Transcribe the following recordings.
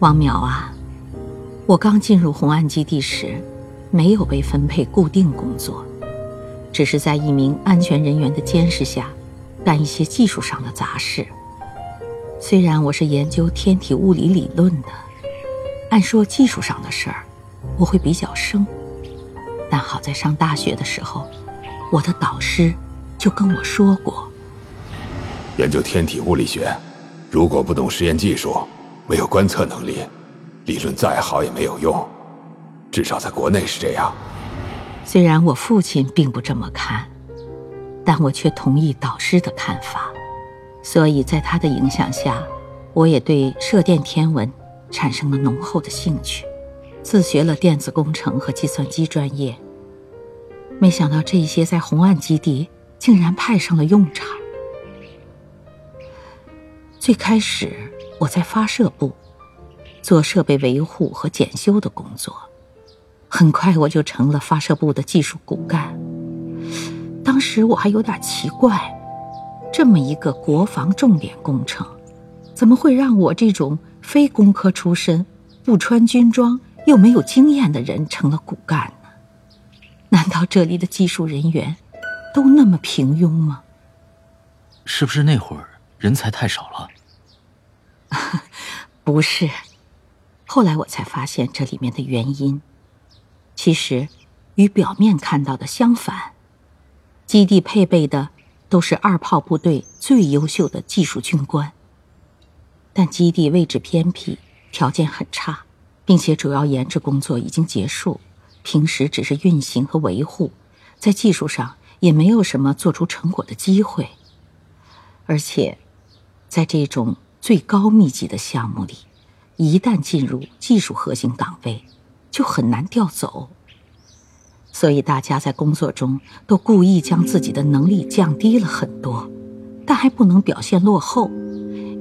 王淼啊，我刚进入红岸基地时，没有被分配固定工作，只是在一名安全人员的监视下，干一些技术上的杂事。虽然我是研究天体物理理论的，按说技术上的事儿，我会比较生。但好在上大学的时候，我的导师就跟我说过，研究天体物理学，如果不懂实验技术，没有观测能力，理论再好也没有用。至少在国内是这样。虽然我父亲并不这么看，但我却同意导师的看法。所以在他的影响下，我也对射电天文产生了浓厚的兴趣，自学了电子工程和计算机专业。没想到这些在红岸基地竟然派上了用场。最开始我在发射部做设备维护和检修的工作，很快我就成了发射部的技术骨干。当时我还有点奇怪。这么一个国防重点工程，怎么会让我这种非工科出身、不穿军装又没有经验的人成了骨干呢？难道这里的技术人员都那么平庸吗？是不是那会儿人才太少了？不是，后来我才发现这里面的原因，其实与表面看到的相反，基地配备的。都是二炮部队最优秀的技术军官，但基地位置偏僻，条件很差，并且主要研制工作已经结束，平时只是运行和维护，在技术上也没有什么做出成果的机会。而且，在这种最高密集的项目里，一旦进入技术核心岗位，就很难调走。所以大家在工作中都故意将自己的能力降低了很多，但还不能表现落后。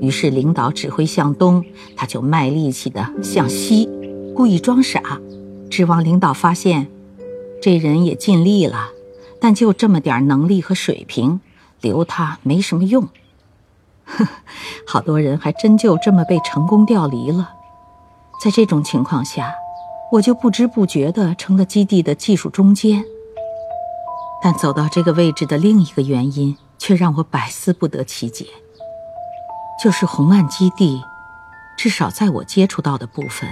于是领导指挥向东，他就卖力气的向西，故意装傻，指望领导发现，这人也尽力了，但就这么点能力和水平，留他没什么用。呵，好多人还真就这么被成功调离了。在这种情况下。我就不知不觉地成了基地的技术中坚，但走到这个位置的另一个原因却让我百思不得其解，就是红岸基地，至少在我接触到的部分，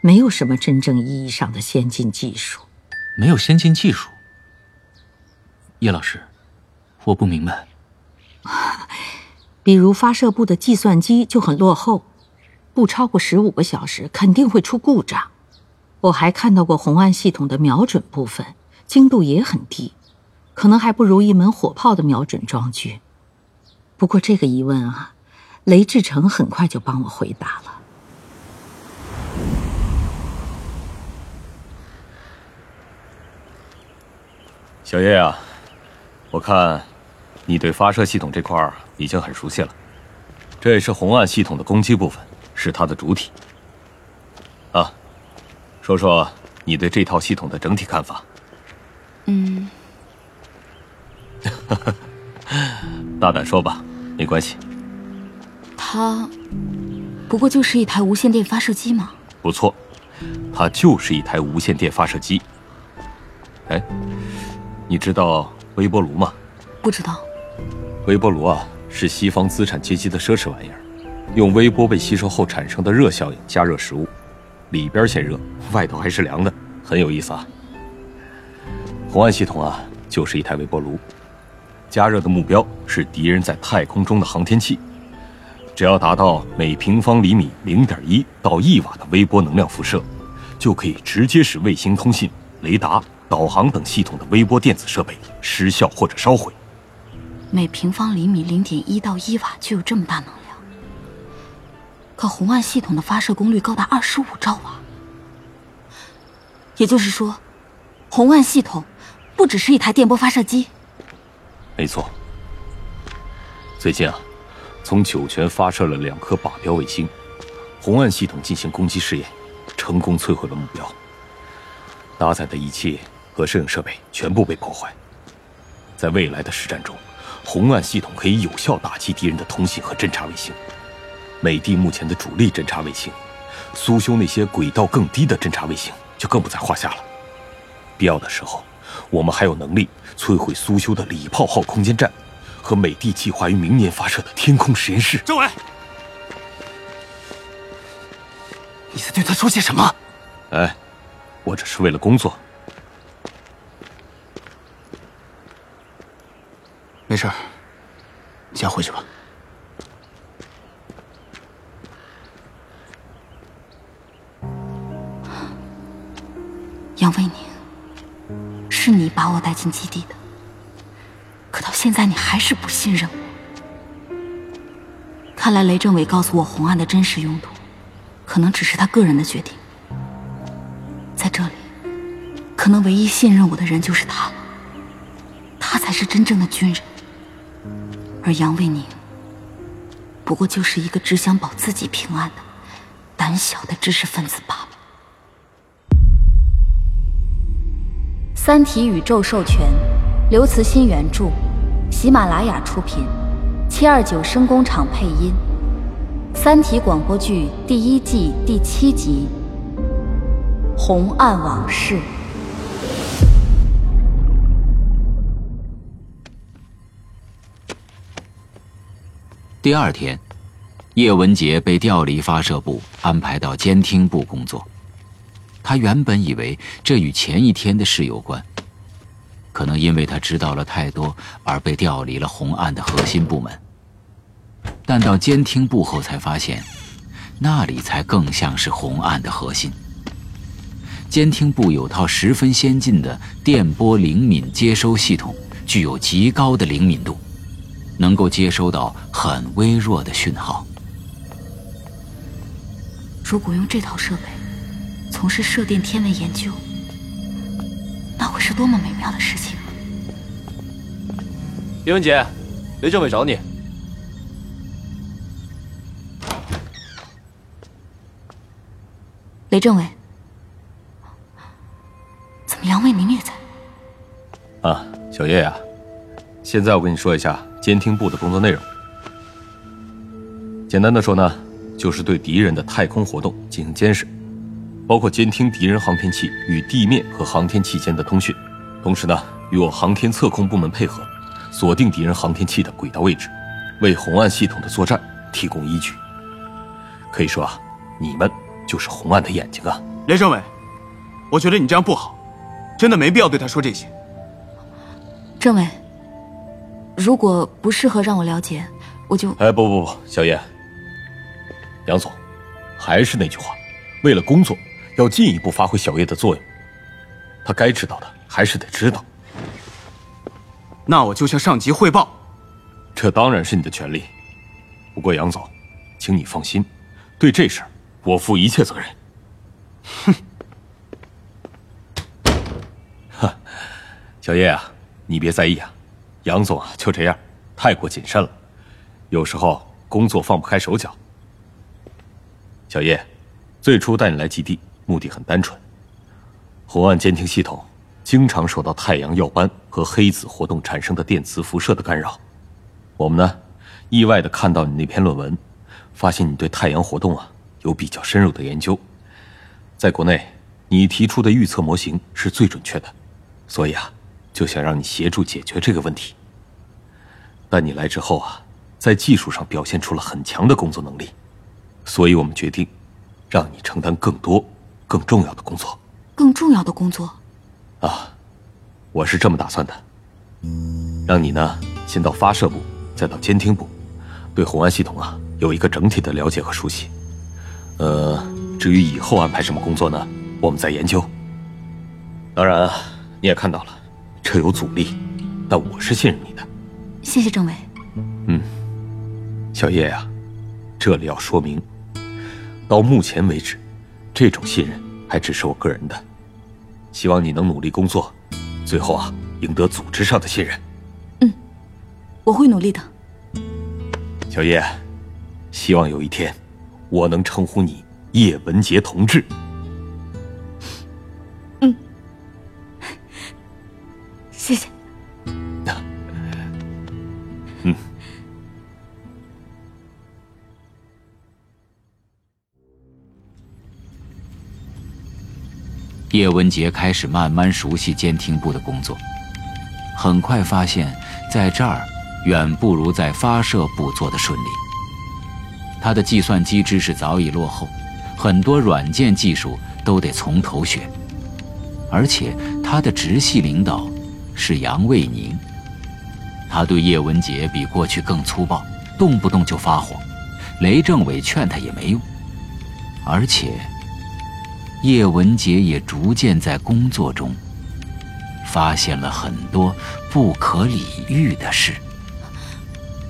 没有什么真正意义上的先进技术。没有先进技术？叶老师，我不明白。比如发射部的计算机就很落后，不超过十五个小时肯定会出故障。我还看到过红岸系统的瞄准部分精度也很低，可能还不如一门火炮的瞄准装具。不过这个疑问啊，雷志成很快就帮我回答了。小叶啊，我看你对发射系统这块已经很熟悉了。这也是红岸系统的攻击部分，是它的主体。啊。说说你对这套系统的整体看法。嗯，大胆说吧，没关系。它不过就是一台无线电发射机吗？不错，它就是一台无线电发射机。哎，你知道微波炉吗？不知道。微波炉啊，是西方资产阶级的奢侈玩意儿，用微波被吸收后产生的热效应加热食物。里边先热，外头还是凉的，很有意思啊。红岸系统啊，就是一台微波炉，加热的目标是敌人在太空中的航天器。只要达到每平方厘米零点一到一瓦的微波能量辐射，就可以直接使卫星通信、雷达、导航等系统的微波电子设备失效或者烧毁。每平方厘米零点一到一瓦就有这么大能量。可红岸系统的发射功率高达二十五兆瓦，也就是说，红岸系统不只是一台电波发射机。没错。最近啊，从酒泉发射了两颗靶标卫星，红岸系统进行攻击试验，成功摧毁了目标。搭载的仪器和摄影设备全部被破坏。在未来的实战中，红岸系统可以有效打击敌人的通信和侦察卫星。美帝目前的主力侦察卫星，苏修那些轨道更低的侦察卫星就更不在话下了。必要的时候，我们还有能力摧毁苏修的礼炮号空间站，和美帝计划于明年发射的天空实验室。政委，你在对他说些什么？哎，我只是为了工作。没事，你先回去吧。杨卫宁，是你把我带进基地的，可到现在你还是不信任我。看来雷政委告诉我红岸的真实用途，可能只是他个人的决定。在这里，可能唯一信任我的人就是他了，他才是真正的军人，而杨卫宁，不过就是一个只想保自己平安的胆小的知识分子罢了。《三体》宇宙授权，刘慈欣原著，喜马拉雅出品，七二九声工厂配音，《三体》广播剧第一季第七集《红岸往事》。第二天，叶文杰被调离发射部，安排到监听部工作。他原本以为这与前一天的事有关，可能因为他知道了太多而被调离了红岸的核心部门。但到监听部后才发现，那里才更像是红岸的核心。监听部有套十分先进的电波灵敏接收系统，具有极高的灵敏度，能够接收到很微弱的讯号。如果用这套设备，从事射电天文研究，那会是多么美妙的事情！叶文杰，雷政委找你。雷政委，怎么杨卫宁也在？啊，小叶呀，现在我跟你说一下监听部的工作内容。简单的说呢，就是对敌人的太空活动进行监视。包括监听敌人航天器与地面和航天器间的通讯，同时呢，与我航天测控部门配合，锁定敌人航天器的轨道位置，为红岸系统的作战提供依据。可以说啊，你们就是红岸的眼睛啊！雷政委，我觉得你这样不好，真的没必要对他说这些。政委，如果不适合让我了解，我就……哎，不不不，小叶，杨总，还是那句话，为了工作。要进一步发挥小叶的作用，他该知道的还是得知道。那我就向上级汇报。这当然是你的权利，不过杨总，请你放心，对这事儿我负一切责任。哼，哈，小叶啊，你别在意啊，杨总啊就这样，太过谨慎了，有时候工作放不开手脚。小叶，最初带你来基地。目的很单纯，红岸监听系统经常受到太阳耀斑和黑子活动产生的电磁辐射的干扰。我们呢，意外的看到你那篇论文，发现你对太阳活动啊有比较深入的研究。在国内，你提出的预测模型是最准确的，所以啊，就想让你协助解决这个问题。但你来之后啊，在技术上表现出了很强的工作能力，所以我们决定让你承担更多。更重要的工作，更重要的工作，啊，我是这么打算的，让你呢先到发射部，再到监听部，对红安系统啊有一个整体的了解和熟悉。呃，至于以后安排什么工作呢，我们再研究。当然啊，你也看到了，这有阻力，但我是信任你的。谢谢政委。嗯，小叶呀，这里要说明，到目前为止。这种信任还只是我个人的，希望你能努力工作，最后啊赢得组织上的信任。嗯，我会努力的。小叶，希望有一天我能称呼你叶文杰同志。嗯，谢谢。叶文洁开始慢慢熟悉监听部的工作，很快发现，在这儿远不如在发射部做的顺利。他的计算机知识早已落后，很多软件技术都得从头学。而且他的直系领导是杨卫宁，他对叶文洁比过去更粗暴，动不动就发火，雷政委劝他也没用。而且，叶文洁也逐渐在工作中发现了很多不可理喻的事。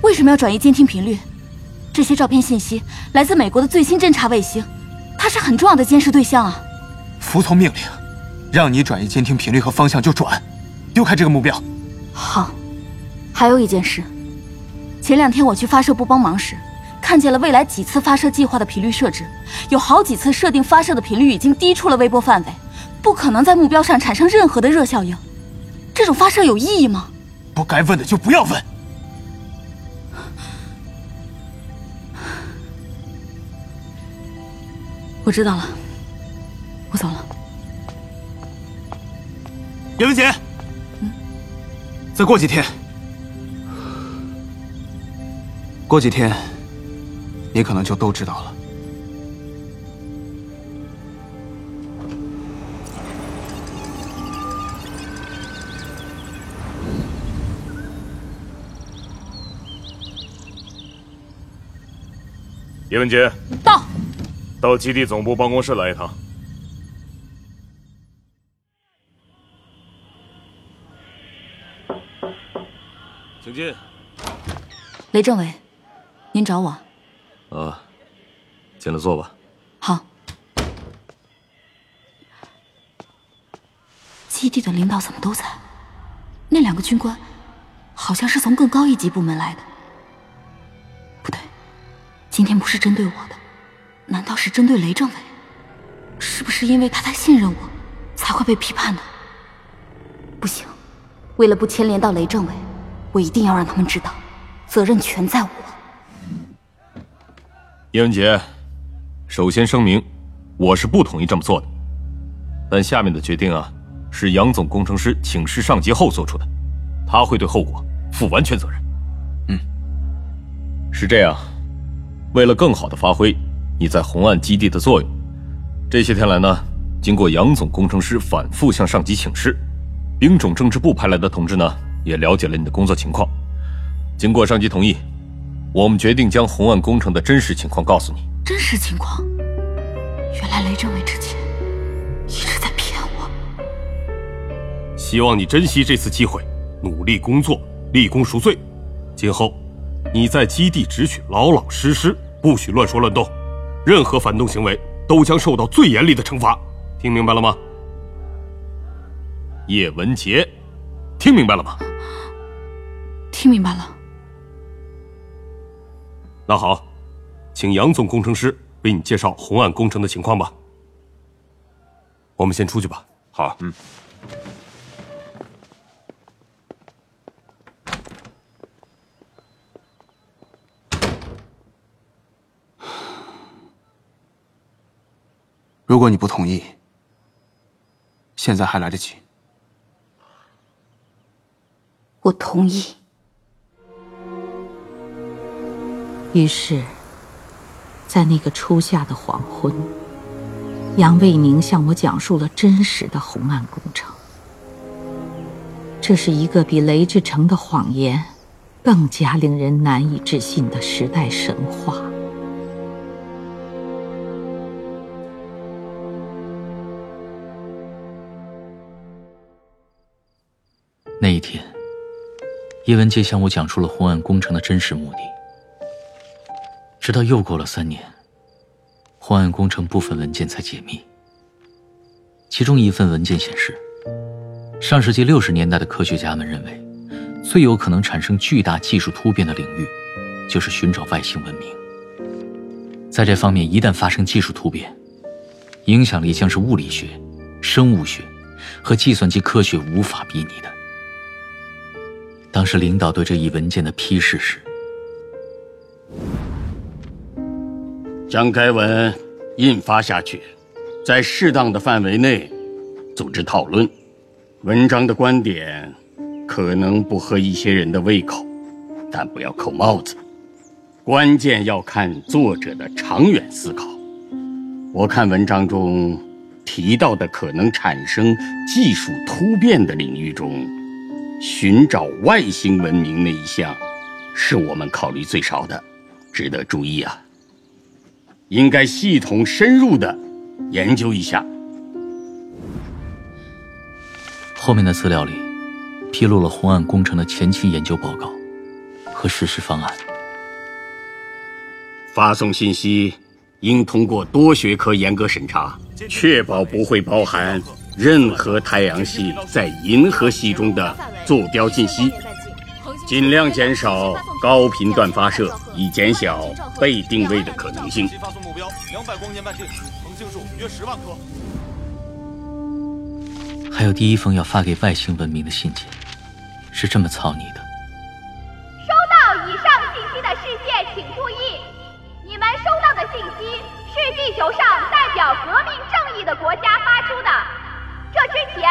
为什么要转移监听频率？这些照片信息来自美国的最新侦察卫星，它是很重要的监视对象啊！服从命令，让你转移监听频率和方向就转，丢开这个目标。好，还有一件事，前两天我去发射部帮忙时，看见了未来几次发射计划的频率设置，有好几次设定发射的频率已经低出了微波范围，不可能在目标上产生任何的热效应。这种发射有意义吗？不该问的就不要问。我知道了，我走了。叶文洁，嗯，再过几天，过几天，你可能就都知道了。叶文杰，到。到基地总部办公室来一趟，请进。雷政委，您找我？啊，进来坐吧。好。基地的领导怎么都在？那两个军官好像是从更高一级部门来的。不对，今天不是针对我的。难道是针对雷政委？是不是因为他太信任我，才会被批判的？不行，为了不牵连到雷政委，我一定要让他们知道，责任全在我。叶文杰，首先声明，我是不同意这么做的。但下面的决定啊，是杨总工程师请示上级后做出的，他会对后果负完全责任。嗯，是这样，为了更好的发挥。你在红岸基地的作用，这些天来呢，经过杨总工程师反复向上级请示，兵种政治部派来的同志呢，也了解了你的工作情况。经过上级同意，我们决定将红岸工程的真实情况告诉你。真实情况？原来雷政委之前一直在骗我。希望你珍惜这次机会，努力工作，立功赎罪。今后你在基地只许老老实实，不许乱说乱动。任何反动行为都将受到最严厉的惩罚，听明白了吗？叶文杰，听明白了吗？听明白了。那好，请杨总工程师为你介绍红岸工程的情况吧。我们先出去吧。好，嗯。如果你不同意，现在还来得及。我同意。于是，在那个初夏的黄昏，杨卫宁向我讲述了真实的红岸工程。这是一个比雷志成的谎言更加令人难以置信的时代神话。那一天，叶文洁向我讲述了红岸工程的真实目的。直到又过了三年，红岸工程部分文件才解密。其中一份文件显示，上世纪六十年代的科学家们认为，最有可能产生巨大技术突变的领域，就是寻找外星文明。在这方面，一旦发生技术突变，影响力将是物理学、生物学和计算机科学无法比拟的。当时领导对这一文件的批示是：将该文印发下去，在适当的范围内组织讨论。文章的观点可能不合一些人的胃口，但不要扣帽子。关键要看作者的长远思考。我看文章中提到的可能产生技术突变的领域中，寻找外星文明那一项，是我们考虑最少的，值得注意啊。应该系统深入的研究一下。后面的资料里，披露了红岸工程的前期研究报告和实施方案。发送信息应通过多学科严格审查，确保不会包含任何太阳系在银河系中的坐标信息，尽量减少高频段发射，以减小被定位的可能性。发送目标两百光年半径，恒星数约十万颗。还有第一封要发给外星文明的信件，是这么草拟的：收到以上信息的世界，请注意，你们收到的信息是地球上代表革命正义的国家发出的。这之前，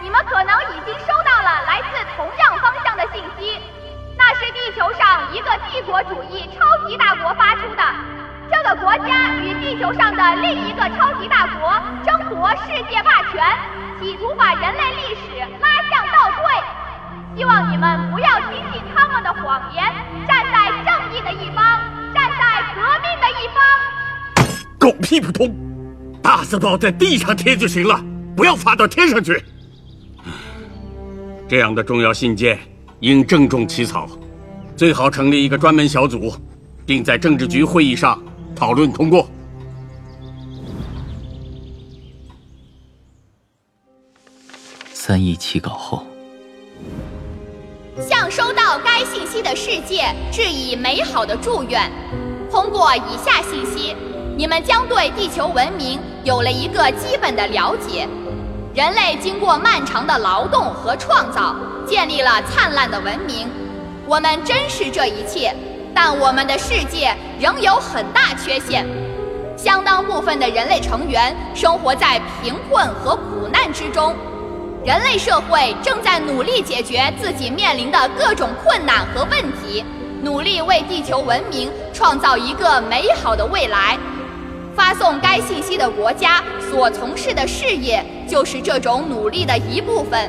你们可能已经收到了来自同样方向的信息，那是地球上一个帝国主义超级大国发出的。这个国家与地球上的另一个超级大国争夺世界霸权。企图把人类历史拉向倒退，希望你们不要听信他们的谎言，站在正义的一方，站在革命的一方。狗屁不通！大字报在地上贴就行了，不要发到天上去。这样的重要信件应郑重起草，最好成立一个专门小组，并在政治局会议上讨论通过。三一起稿后，向收到该信息的世界致以美好的祝愿。通过以下信息，你们将对地球文明有了一个基本的了解。人类经过漫长的劳动和创造，建立了灿烂的文明。我们珍视这一切，但我们的世界仍有很大缺陷。相当部分的人类成员生活在贫困和苦难之中。人类社会正在努力解决自己面临的各种困难和问题，努力为地球文明创造一个美好的未来。发送该信息的国家所从事的事业就是这种努力的一部分。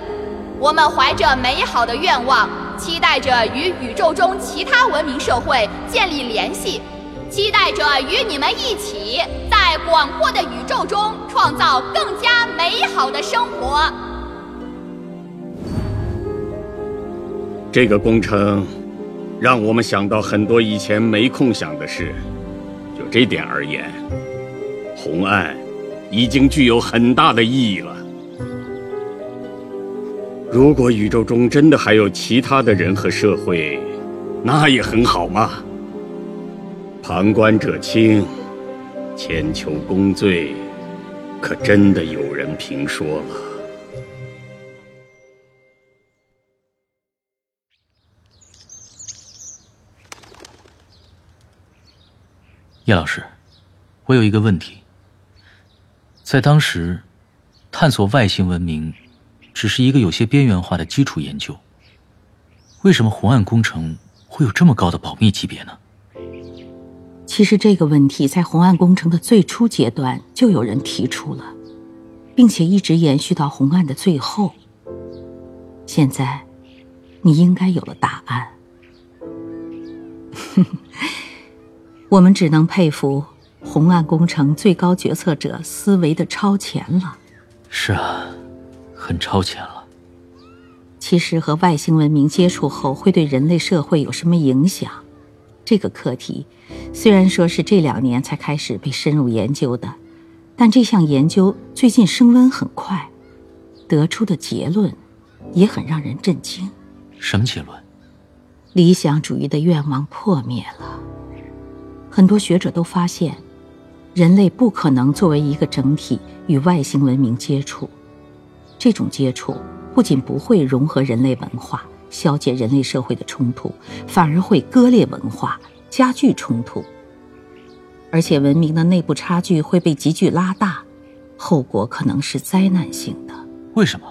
我们怀着美好的愿望，期待着与宇宙中其他文明社会建立联系，期待着与你们一起在广阔的宇宙中创造更加美好的生活。这个工程让我们想到很多以前没空想的事。就这点而言，红岸已经具有很大的意义了。如果宇宙中真的还有其他的人和社会，那也很好嘛。旁观者清，千秋功罪，可真的有人评说了。叶老师，我有一个问题。在当时，探索外星文明只是一个有些边缘化的基础研究。为什么红岸工程会有这么高的保密级别呢？其实这个问题在红岸工程的最初阶段就有人提出了，并且一直延续到红岸的最后。现在，你应该有了答案。我们只能佩服红岸工程最高决策者思维的超前了。是啊，很超前了。其实和外星文明接触后会对人类社会有什么影响？这个课题虽然说是这两年才开始被深入研究的，但这项研究最近升温很快，得出的结论也很让人震惊。什么结论？理想主义的愿望破灭了。很多学者都发现，人类不可能作为一个整体与外星文明接触。这种接触不仅不会融合人类文化、消解人类社会的冲突，反而会割裂文化、加剧冲突。而且，文明的内部差距会被急剧拉大，后果可能是灾难性的。为什么？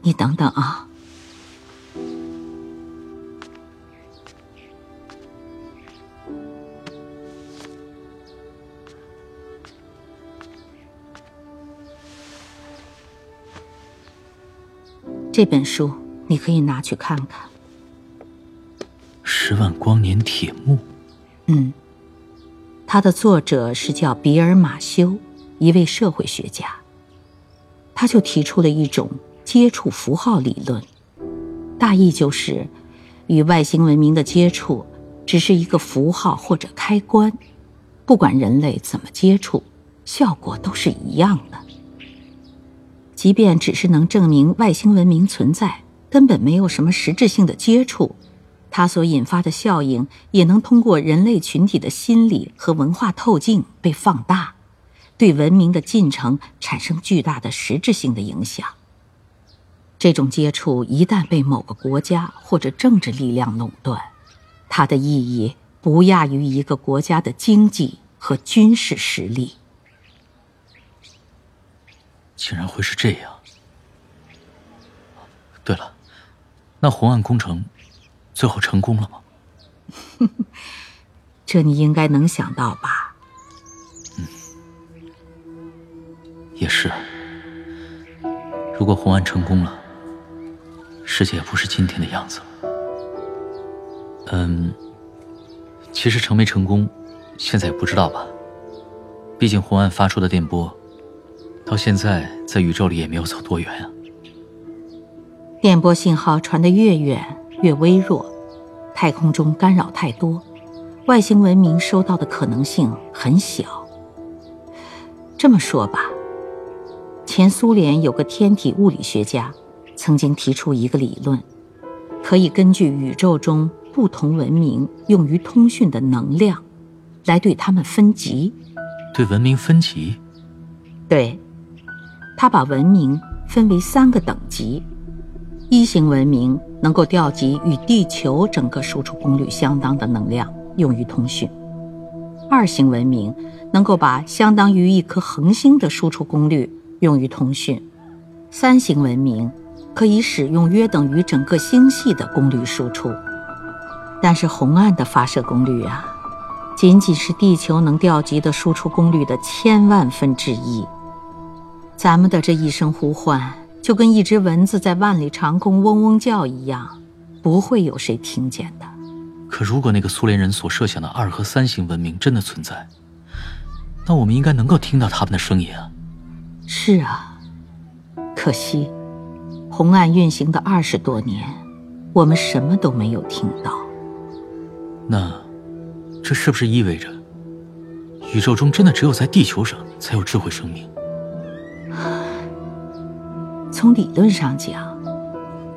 你等等啊。这本书你可以拿去看看。十万光年铁幕。嗯，它的作者是叫比尔·马修，一位社会学家。他就提出了一种接触符号理论，大意就是，与外星文明的接触只是一个符号或者开关，不管人类怎么接触，效果都是一样的。即便只是能证明外星文明存在，根本没有什么实质性的接触。它所引发的效应也能通过人类群体的心理和文化透镜被放大，对文明的进程产生巨大的实质性的影响。这种接触一旦被某个国家或者政治力量垄断，它的意义不亚于一个国家的经济和军事实力。竟然会是这样！对了，那红岸工程。最后成功了吗？这你应该能想到吧？嗯，也是。如果红岸成功了，世界也不是今天的样子了。嗯，其实成没成功，现在也不知道吧。毕竟红岸发出的电波，到现在在宇宙里也没有走多远啊。电波信号传得越远。越微弱，太空中干扰太多，外星文明收到的可能性很小。这么说吧，前苏联有个天体物理学家，曾经提出一个理论，可以根据宇宙中不同文明用于通讯的能量，来对他们分级。对文明分级？对，他把文明分为三个等级。一型文明能够调集与地球整个输出功率相当的能量用于通讯；二型文明能够把相当于一颗恒星的输出功率用于通讯；三型文明可以使用约等于整个星系的功率输出。但是红岸的发射功率啊，仅仅是地球能调集的输出功率的千万分之一。咱们的这一声呼唤。就跟一只蚊子在万里长空嗡嗡叫一样，不会有谁听见的。可如果那个苏联人所设想的二和三型文明真的存在，那我们应该能够听到他们的声音啊。是啊，可惜，红岸运行的二十多年，我们什么都没有听到。那，这是不是意味着，宇宙中真的只有在地球上才有智慧生命？从理论上讲，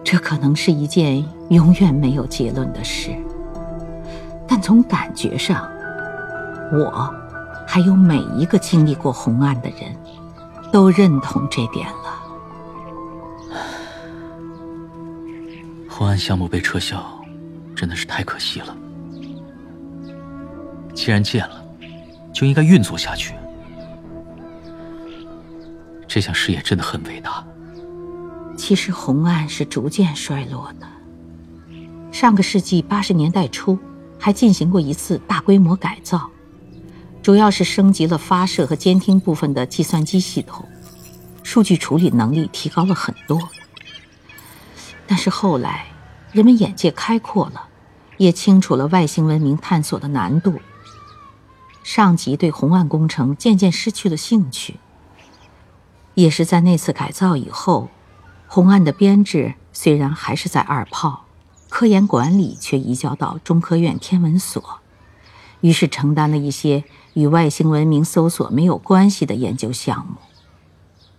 这可能是一件永远没有结论的事。但从感觉上，我，还有每一个经历过红案的人，都认同这点了。红案项目被撤销，真的是太可惜了。既然建了，就应该运作下去。这项事业真的很伟大。其实红岸是逐渐衰落的。上个世纪八十年代初，还进行过一次大规模改造，主要是升级了发射和监听部分的计算机系统，数据处理能力提高了很多。但是后来，人们眼界开阔了，也清楚了外星文明探索的难度，上级对红岸工程渐渐失去了兴趣。也是在那次改造以后。红岸的编制虽然还是在二炮，科研管理却移交到中科院天文所，于是承担了一些与外星文明搜索没有关系的研究项目。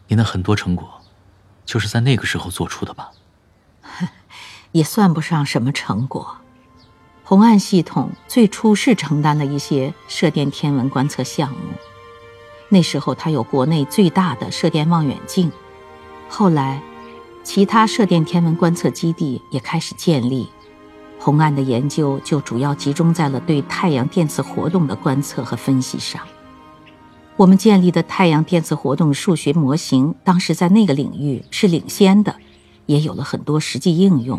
您的很多成果，就是在那个时候做出的吧？也算不上什么成果。红岸系统最初是承担了一些射电天文观测项目，那时候它有国内最大的射电望远镜，后来。其他射电天文观测基地也开始建立，红岸的研究就主要集中在了对太阳电磁活动的观测和分析上。我们建立的太阳电磁活动数学模型，当时在那个领域是领先的，也有了很多实际应用。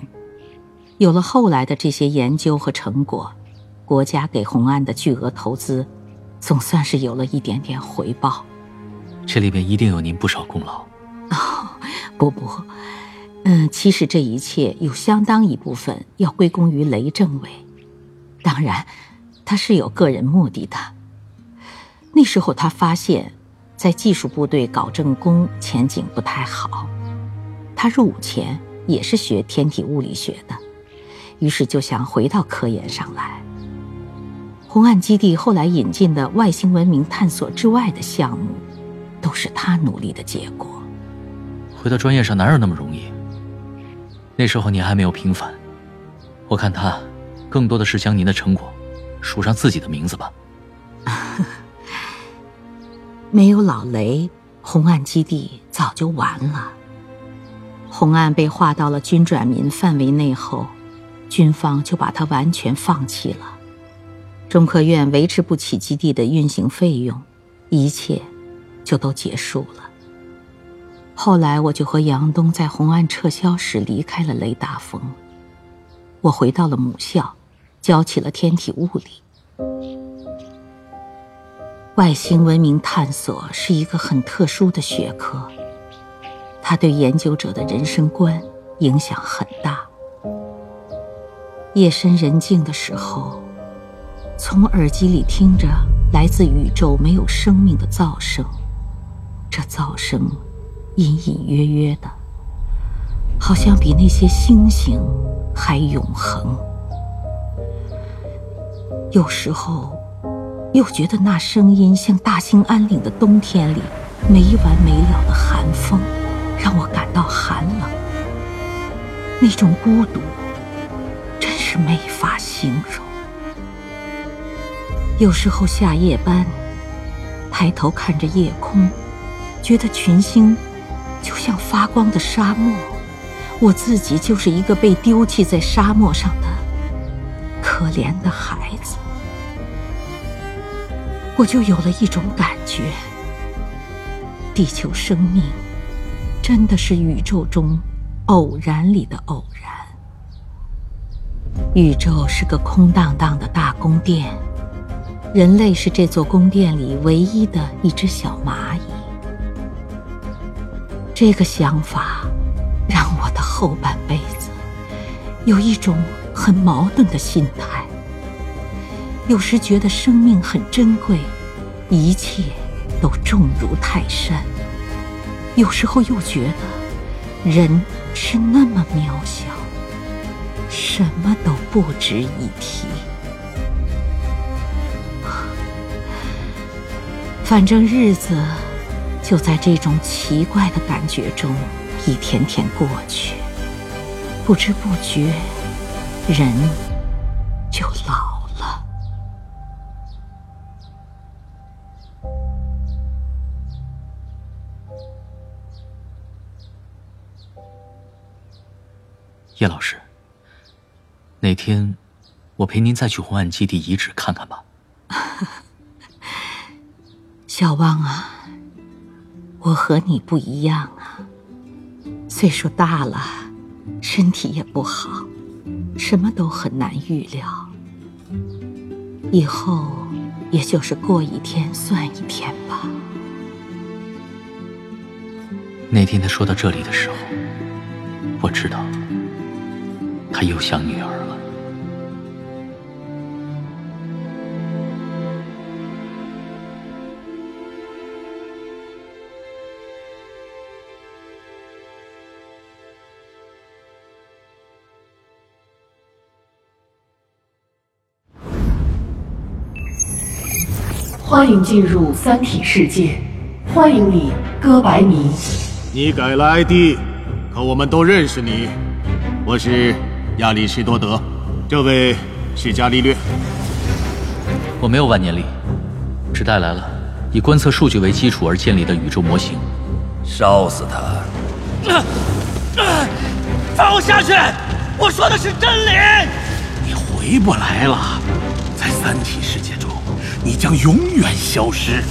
有了后来的这些研究和成果，国家给红岸的巨额投资，总算是有了一点点回报。这里边一定有您不少功劳。哦，不不，嗯，其实这一切有相当一部分要归功于雷政委，当然，他是有个人目的的。那时候他发现，在技术部队搞政工前景不太好。他入伍前也是学天体物理学的，于是就想回到科研上来。红岸基地后来引进的外星文明探索之外的项目，都是他努力的结果。回到专业上哪有那么容易？那时候你还没有平反，我看他，更多的是将您的成果，署上自己的名字吧。没有老雷，红岸基地早就完了。红岸被划到了军转民范围内后，军方就把它完全放弃了。中科院维持不起基地的运行费用，一切就都结束了。后来我就和杨东在红岸撤销时离开了雷达峰。我回到了母校，教起了天体物理。外星文明探索是一个很特殊的学科，它对研究者的人生观影响很大。夜深人静的时候，从耳机里听着来自宇宙没有生命的噪声，这噪声隐隐约约的，好像比那些星星还永恒。有时候。又觉得那声音像大兴安岭的冬天里没完没了的寒风，让我感到寒冷。那种孤独，真是没法形容。有时候下夜班，抬头看着夜空，觉得群星就像发光的沙漠，我自己就是一个被丢弃在沙漠上的可怜的孩子。我就有了一种感觉：地球生命真的是宇宙中偶然里的偶然。宇宙是个空荡荡的大宫殿，人类是这座宫殿里唯一的一只小蚂蚁。这个想法让我的后半辈子有一种很矛盾的心态。有时觉得生命很珍贵，一切都重如泰山；有时候又觉得人是那么渺小，什么都不值一提。反正日子就在这种奇怪的感觉中一天天过去，不知不觉，人就老了。叶老师，哪天我陪您再去红岸基地遗址看看吧。小旺啊，我和你不一样啊，岁数大了，身体也不好，什么都很难预料。以后也就是过一天算一天吧。那天他说到这里的时候，我知道。他又想女儿欢迎进入三体世界，欢迎你，哥白尼。你改了 ID，可我们都认识你，我是。亚里士多德，这位是伽利略。我没有万年历，只带来了以观测数据为基础而建立的宇宙模型。烧死他！放我下去！我说的是真理。你回不来了，在三体世界中，你将永远消失。